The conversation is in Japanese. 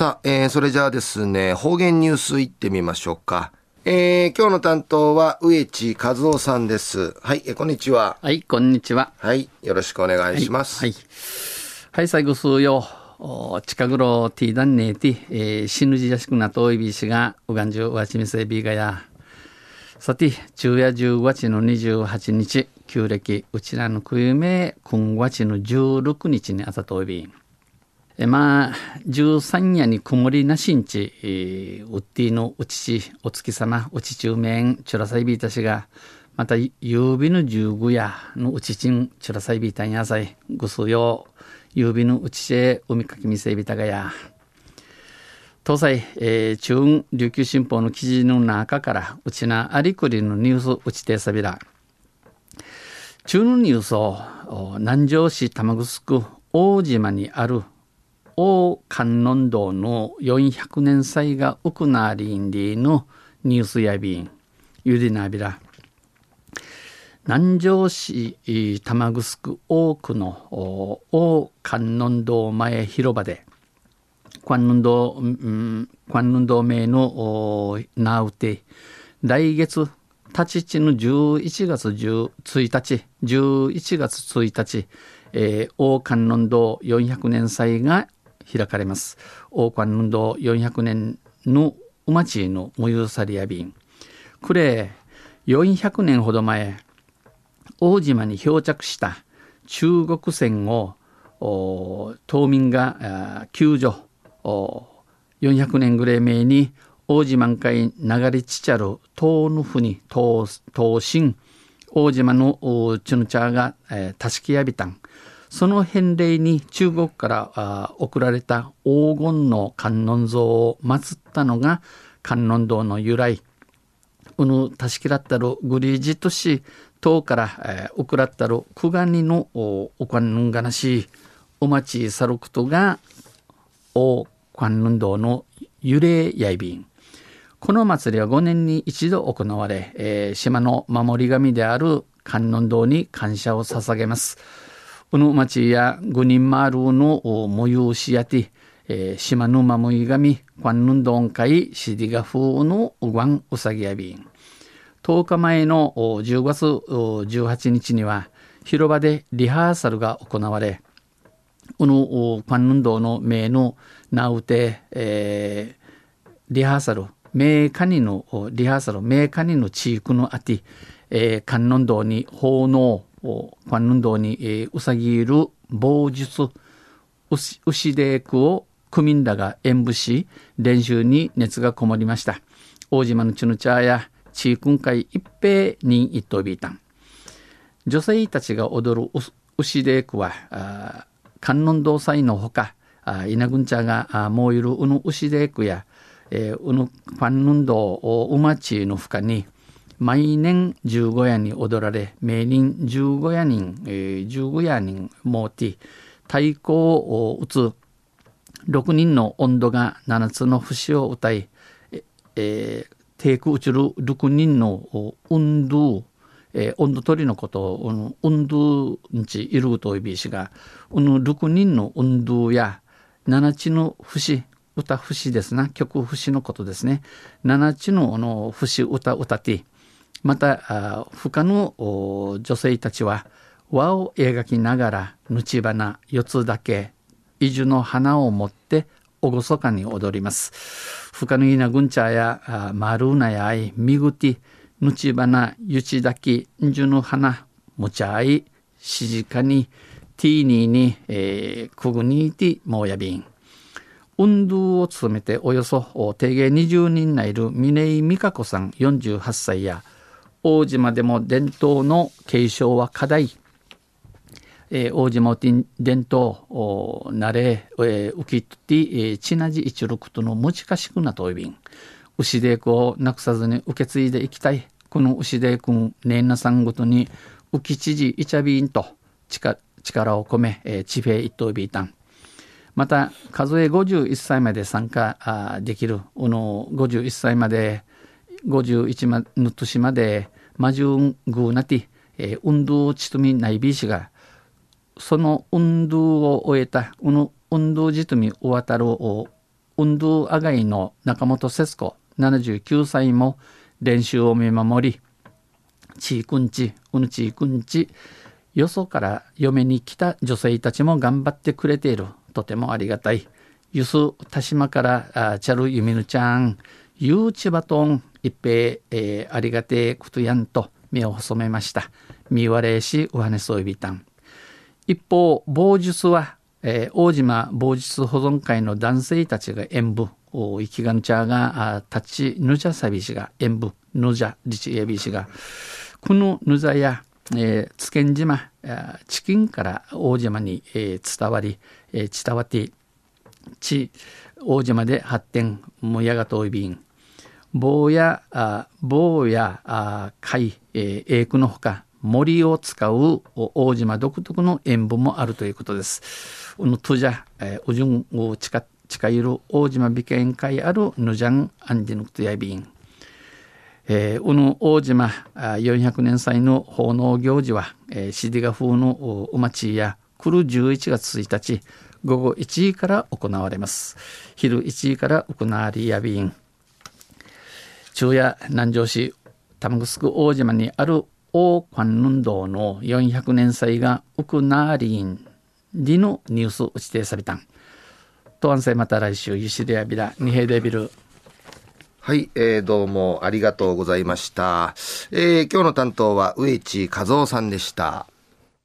さあ、えー、それじゃあですね、方言ニュースいってみましょうか。えー、今日の担当は植地和夫さんです。はい、えー、こんにちは。はい、こんにちは。はい、よろしくお願いします。はい。はい、はい、最後数よ。近頃ティーダンネーティ、えー、死ぬじやしくなといびしが、うがんじゅうわちみせびがや。さて、昼夜15日の28日、旧暦、うちらのくゆめ、今月の16日にあたといび。えまあ、13夜に曇りなしんち、えー、うってぃのうちち、お月様、うちちゅうめん、ちゅらさいびいたしが、また、ゆうびの十五夜のうちちん、ちゅらさいびいたんやさい、ぐすよ、ゆうびのうちちへ、海かきみせびたがや。東西、えー、中琉球新報の記事の中から、うちなありくりのニュースうちてさびら。中のニュースを、南城市玉城大島にある大観音堂の400年祭がウクナーリンリーのニュースやびん、ゆでなびら。南城市玉城多くの大観音堂前広場で、観音堂、うん、観音堂名の名うて、来月、立ちの11月1日、11月1日、えー、大観音堂400年祭が開かれます。大観音堂400年のうまちのもゆさりやびん。くれ、400年ほど前、大島に漂着した中国船を島民が救助400年ぐらい前に大島海流れちちゃる東の船東東進大島のチュヌチャーが、えー、たしきやびたんその返礼に中国から送られた黄金の観音像を祀ったのが観音堂の由来うぬたしきらったるグリージとし唐から、えー、送らったる九ガニのお観音がなしお待ちさることが大観音堂の幽霊やいびんこの祭りは5年に一度行われ、えー、島の守り神である観音堂に感謝を捧げます。この町や五人丸の催しやて、えー、島の守り神、観音堂会、シディガ風のうがんうさぎやびん。10日前の10月18日には、広場でリハーサルが行われ、この観音堂の名の名うて、えー、リハーサル、名カニのリハーサル、名カニの地域のあて、えー、観音堂に奉納、観音堂に、えー、うさぎいる棒術、牛で区を区民らが演舞し、練習に熱がこもりました。大島のチュヌチャーや地域会一平人一等ビータン。女性たちが踊る牛で区は、観音堂祭のほか、稲群茶がもういるうぬ牛で区や、えー、うぬ観音堂うまちの深に毎年十五夜に踊られ名人十五夜人、えー、十五夜人もうて太鼓を打つ6人の温度が7つの節を歌い、えー、テイク打ちる6人の運動えー、温度取りのことを、運動んちいるといびしが、この6人の運動や7つの節、歌節ですな、曲節のことですね。7つのの節歌歌って、また、他の女性たちは輪を描きながら、ぬち花四つだけ、移住の花を持って厳かに踊ります。深ぬいなぐんちゃや、まるなやい、みぐて、ぬち花、ゆちだき、んじゅの花、むちゃい、しじかに、ティーニーに、えー、くぐにいて、もうやびん。運動を務めておよそ定芸20人がいる峰井美香子さん48歳や大島でも伝統の継承は課題、えー、大島伝統なれ、えー、浮きとて、えー、ちなじ一六との難しくなといびん。牛でくをなくさずに受け継いでいきたい。この牛でくんねんなさんごとに浮き知事いちゃびんと力を込め、えー、地平一等ビータンまた数え51歳まで参加できる。この51歳まで51まの年まで魔獣グなて、えー、運動ちとみないびしがその運動を終えたこの運動じとみ終わたるう運動アガイの中本節子79歳も練習を見守り、ちーくんち、うぬちーくんち、よそから嫁に来た女性たちも頑張ってくれている。とてもありがたい。ゆす、田島から、あチャルユミヌちゃん、ゆうちばとん、一平、えー、ありがてえことやんと目を細めました。みわれし、うはねそういびたん。一方、傍術は、えー、大島傍術保存会の男性たちが演舞、生きがぬちゃが、立ちぬじゃさびしが演舞、ぬじゃ、りちやびしが、このぬざや、えー、津堅島、チキンから大島に、えー、伝わり、えー、伝わって地大島で発展もやがといびん棒やあ棒やあ貝、えー、英句のほか森を使う大島独特の塩分もあるということです。うぬとじゃ、えー、うじゅんを近近いる大島美見会あるぬじゃんあんじぬくとやびん。えー、うぬ大島400年祭の奉納行事は、えー、シディガ風のお町や来る11月1日午後1時から行われます。昼1時から行われやびん。昼夜南城市玉城大島にある大観音堂の400年祭がウクナーリンリのニュースを指定されたん。と安静また来週、ゆしでやびら、二平デビル。はい、えー、どうもありがとうございました。えー、今日の担当は植地和夫さんでした。